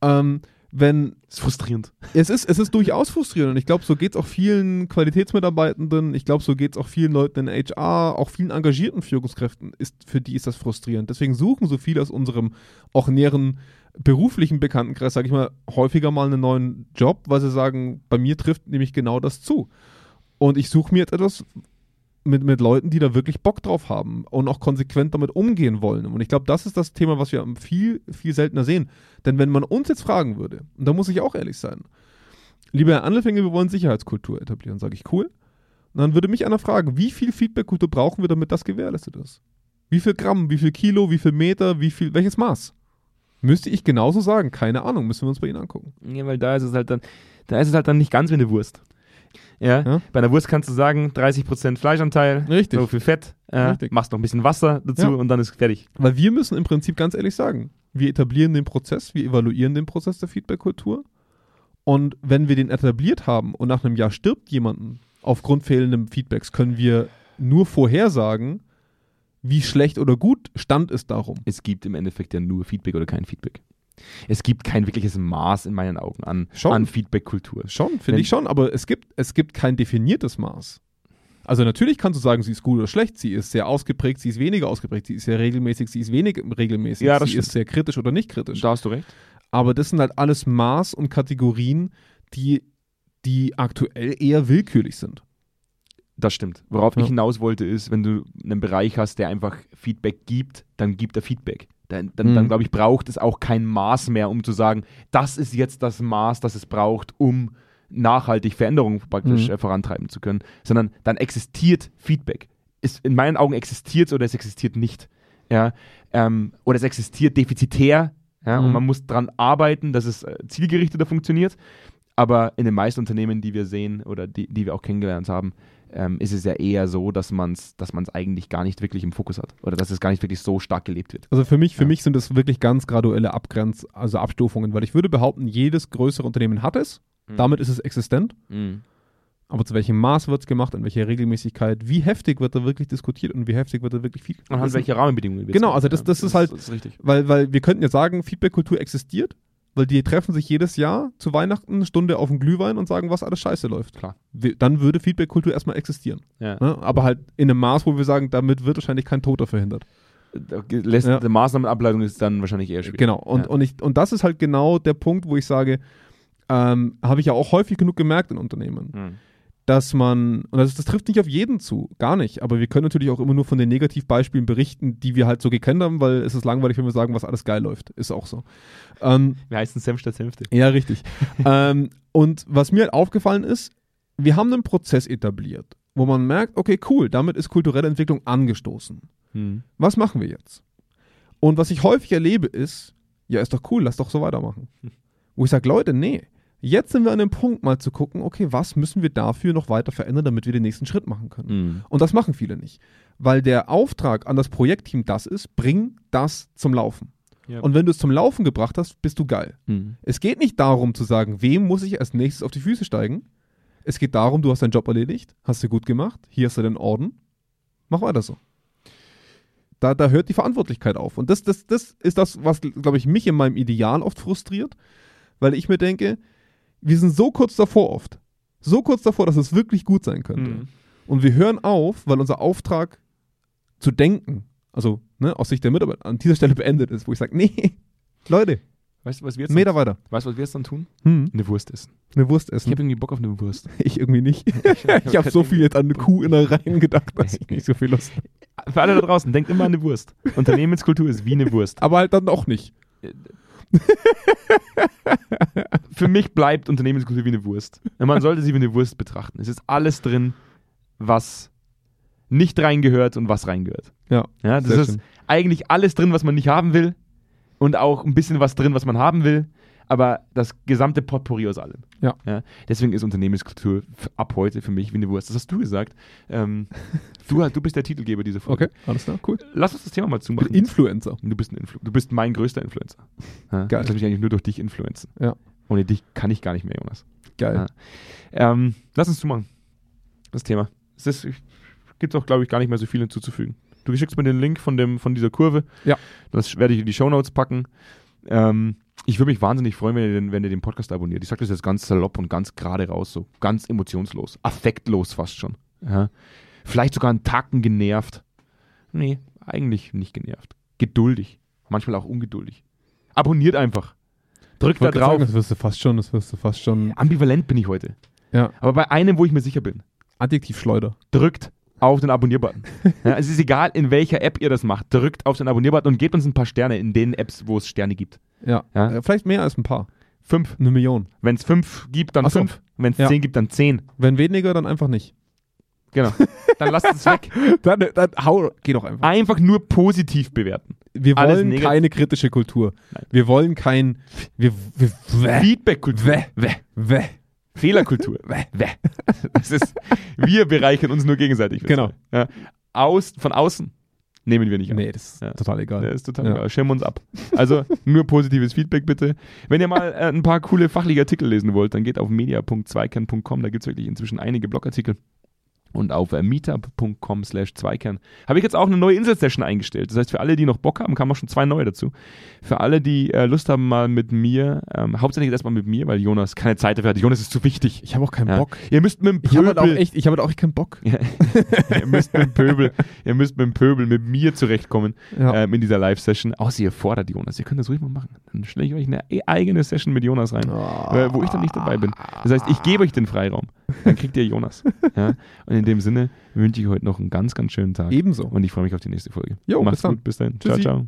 Ähm, wenn
ist frustrierend.
es ist, es ist durchaus frustrierend und ich glaube, so geht es auch vielen Qualitätsmitarbeitenden, ich glaube, so geht es auch vielen Leuten in HR, auch vielen engagierten Führungskräften, ist, für die ist das frustrierend. Deswegen suchen so viele aus unserem auch näheren beruflichen Bekanntenkreis, sage ich mal, häufiger mal einen neuen Job, weil sie sagen, bei mir trifft nämlich genau das zu. Und ich suche mir jetzt etwas mit, mit Leuten, die da wirklich Bock drauf haben und auch konsequent damit umgehen wollen. Und ich glaube, das ist das Thema, was wir viel, viel seltener sehen. Denn wenn man uns jetzt fragen würde, und da muss ich auch ehrlich sein, lieber Herr Andelfinger, wir wollen Sicherheitskultur etablieren, sage ich cool. Und dann würde mich einer fragen, wie viel Feedbackkultur brauchen wir, damit das gewährleistet ist? Wie viel Gramm, wie viel Kilo, wie viel Meter, wie viel, welches Maß? Müsste ich genauso sagen, keine Ahnung, müssen wir uns bei Ihnen angucken.
Ja, weil da ist es halt dann, da ist es halt dann nicht ganz wie eine Wurst. Ja?
Ja.
Bei einer Wurst kannst du sagen, 30% Fleischanteil,
Richtig.
so viel Fett, ja,
Richtig.
machst noch ein bisschen Wasser dazu
Ja.
und dann ist fertig.
Weil wir müssen im Prinzip ganz ehrlich sagen, wir etablieren den Prozess, wir evaluieren den Prozess der Feedback-Kultur. Und wenn wir den etabliert haben und nach einem Jahr stirbt jemanden aufgrund fehlendem Feedbacks, können wir nur vorhersagen, wie schlecht oder gut stand es darum.
Es gibt im Endeffekt ja nur Feedback oder kein Feedback. Es gibt kein wirkliches Maß in meinen Augen an,
Schon.
an Feedback-Kultur.
Schon, finde ich schon, aber es gibt, es gibt kein definiertes Maß. Also natürlich kannst du sagen, sie ist gut oder schlecht, sie ist sehr ausgeprägt, sie ist weniger ausgeprägt, sie ist sehr regelmäßig, sie ist wenig regelmäßig,
Ja, das
sie
stimmt.
ist sehr kritisch oder nicht kritisch.
Da hast du recht.
Aber das sind halt alles Maß und Kategorien, die, die aktuell eher willkürlich sind.
Das stimmt. Worauf
Ja.
ich hinaus wollte, ist, wenn du einen Bereich hast, der einfach Feedback gibt, dann gibt er Feedback. Dann, dann,
Mhm.
dann glaube ich, braucht es auch kein Maß mehr, um zu sagen, das ist jetzt das Maß, das es braucht, um nachhaltig Veränderungen praktisch
Mhm.
äh, vorantreiben zu können, sondern dann existiert Feedback. Ist, in meinen Augen existiert es oder es existiert nicht. Ja? Ähm, oder es existiert defizitär ja? und
Mhm.
man muss daran arbeiten, dass es äh, zielgerichteter funktioniert. Aber in den meisten Unternehmen, die wir sehen oder die, die wir auch kennengelernt haben, ähm, ist es ja eher so, dass man es dass man's eigentlich gar nicht wirklich im Fokus hat oder dass es gar nicht wirklich so stark gelebt wird.
Also für mich, für
Ja.
mich sind das wirklich ganz graduelle Abgrenz, also Abstufungen, weil ich würde behaupten, jedes größere Unternehmen hat es,
Mhm.
damit ist es existent.
Mhm.
Aber zu welchem Maß wird es gemacht, in welcher Regelmäßigkeit, wie heftig wird da wirklich diskutiert und wie heftig wird da wirklich viel.
Anhand
das sind-
welcher Rahmenbedingungen. wird's
Genau, also das- das ist halt-
Das ist richtig.
Weil, weil wir könnten ja sagen, Feedback-Kultur existiert, weil die treffen sich jedes Jahr zu Weihnachten eine Stunde auf den Glühwein und sagen, was alles scheiße läuft.
Klar.
Dann würde Feedback-Kultur erstmal existieren.
Ja.
Ne? Aber halt in einem Maß, wo wir sagen, damit wird wahrscheinlich kein Toter verhindert.
Lässt,
Ja.
Die Maßnahmenableitung ist dann wahrscheinlich eher schwierig.
Genau. Und,
Ja.
und, ich, und das ist halt genau der Punkt, wo ich sage, ähm, habe ich ja auch häufig genug gemerkt in Unternehmen,
Mhm.
Dass man, und das, das trifft nicht auf jeden zu, gar nicht, aber wir können natürlich auch immer nur von den Negativbeispielen berichten, die wir halt so gekannt haben, weil es ist langweilig, wenn wir sagen, was alles geil läuft. Ist auch so. Ähm,
Wir heißen Senf statt Senfte.
ja, richtig. ähm, und was mir halt aufgefallen ist, wir haben einen Prozess etabliert, wo man merkt, okay, cool, damit ist kulturelle Entwicklung angestoßen.
Mhm.
Was machen wir jetzt? Und was ich häufig erlebe ist, ja, ist doch cool, lass doch so weitermachen. Wo ich sage, Leute, nee, jetzt sind wir an dem Punkt, mal zu gucken, okay, was müssen wir dafür noch weiter verändern, damit wir den nächsten Schritt machen können.
Mhm.
Und das machen viele nicht. Weil der Auftrag an das Projektteam das ist, bring das zum Laufen.
Ja.
Und wenn du es zum Laufen gebracht hast, bist du geil.
Mhm.
Es geht nicht darum zu sagen, wem muss ich als nächstes auf die Füße steigen. Es geht darum, du hast deinen Job erledigt, hast du gut gemacht, hier hast du den Orden, mach weiter so. Da, da hört die Verantwortlichkeit auf. Und das, das, das ist das, was, glaube ich, mich in meinem Ideal oft frustriert, weil ich mir denke, wir sind so kurz davor oft. So kurz davor, dass es wirklich gut sein könnte.
Mhm.
Und wir hören auf, weil unser Auftrag zu denken, also ne, aus Sicht der Mitarbeiter, an dieser Stelle beendet ist, wo ich sage, nee, Leute,
Weißt du, was wir jetzt
Meter weiter.
weißt, du, was wir jetzt dann tun?
Hm,
Eine Wurst essen.
eine Wurst
Ich
essen.
habe irgendwie Bock auf eine Wurst.
Ich irgendwie nicht. ich habe so viel jetzt an eine Kuh in der Reihen gedacht, dass ich nicht so viel Lust habe.
Für alle da draußen, denkt immer an eine Wurst. Unternehmenskultur ist wie eine Wurst.
Aber halt dann auch nicht.
Für mich bleibt Unternehmenskultur wie eine Wurst. Man sollte sie wie eine Wurst betrachten. Es ist alles drin, was nicht reingehört und was reingehört.
Ja,
Ja, das ist
schön.
eigentlich alles drin, was man nicht haben will und auch ein bisschen was drin, was man haben will, aber das gesamte Potpourri aus allem.
Ja.
deswegen ist Unternehmenskultur ab heute für mich wie eine Wurst. Das hast du gesagt. Ähm, du, du bist der Titelgeber dieser Folge.
Okay, alles klar, cool.
Lass uns das Thema mal zumachen.
Influencer.
Du bist ein Influ Du bist mein größter Influencer. Ja?
Geil.
Ich lasse mich eigentlich nur durch dich influenzen.
Ja.
Ohne dich kann ich gar nicht mehr, Jonas.
Geil.
Ja. Ähm, lass uns zumachen. Das Thema. Es gibt auch, glaube ich, gar nicht mehr so viel hinzuzufügen. Du schickst mir den Link von, dem, von dieser Kurve.
Ja.
Das werde ich in die Shownotes packen. Ähm, ich würde mich wahnsinnig freuen, wenn ihr, den, wenn ihr den Podcast abonniert. Ich sage das jetzt ganz salopp und ganz gerade raus, so ganz emotionslos, affektlos fast schon. Ja. Vielleicht sogar einen Tacken genervt. Nee, eigentlich nicht genervt. Geduldig. Manchmal auch ungeduldig. Abonniert einfach. Drückt da drauf.
sagen, das wirst du fast schon, das wirst du fast schon.
Ambivalent bin ich heute.
Ja,
Aber bei einem, wo ich mir sicher bin,
Adjektivschleuder.
drückt auf den Abonnierbutton. ja, es ist egal, in welcher App ihr das macht. Drückt auf den Abonnierbutton und gebt uns ein paar Sterne in den Apps, wo es Sterne gibt.
Ja.
Ja.
Äh, vielleicht mehr als ein paar.
Fünf.
Eine Million.
Wenn es fünf gibt, dann
Ach so.
fünf. Wenn es
Ja.
zehn gibt, dann zehn.
Wenn weniger, dann einfach nicht.
Genau. Dann lasst es weg.
Dann, dann hau, geh doch einfach.
Einfach nur positiv bewerten.
Wir
Alles
wollen
negativ.
keine kritische Kultur.
Nein.
Wir wollen kein. Wir, wir,
Feedback-Kultur. Fehlerkultur. Das ist, wir bereichern uns nur gegenseitig.
Genau.
Ja. Aus, von außen nehmen wir nicht an.
Nee, das ist
Ja.
total egal.
Das ist total
Ja.
egal. Schirmen wir uns ab. Also nur positives Feedback bitte. Wenn ihr mal äh, ein paar coole fachliche Artikel lesen wollt, dann geht auf media.zweikern.com. Da gibt es wirklich inzwischen einige Blogartikel. Und auf äh, meetup.com slash Zweikern habe ich jetzt auch eine neue Insel-Session eingestellt. Das heißt, für alle, die noch Bock haben, kamen auch schon zwei neue dazu. Für alle, die äh, Lust haben, mal mit mir, ähm, hauptsächlich erstmal mit mir, weil Jonas keine Zeit dafür hat. Jonas ist zu wichtig.
Ich habe auch keinen
Ja.
Bock.
Ihr müsst mit dem
Ich habe halt auch
Pöbel,
echt, ich habe halt auch echt keinen Bock.
ja, ihr müsst mit dem Pöbel, ihr müsst mit dem Pöbel, mit mir zurechtkommen
Ja.
ähm, in dieser Live-Session. Außer ihr fordert Jonas. Ihr könnt das ruhig mal machen. Dann stelle ich euch eine eigene Session mit Jonas rein, äh, wo ich dann nicht dabei bin. Das heißt, ich gebe euch den Freiraum. Dann kriegt ihr Jonas. ja? Und in dem Sinne wünsche ich euch heute noch einen ganz, ganz schönen Tag.
Ebenso.
Und ich freue mich auf die nächste Folge.
Jo,
Macht's
bis dann.
gut. Bis dann. Ciao, ciao.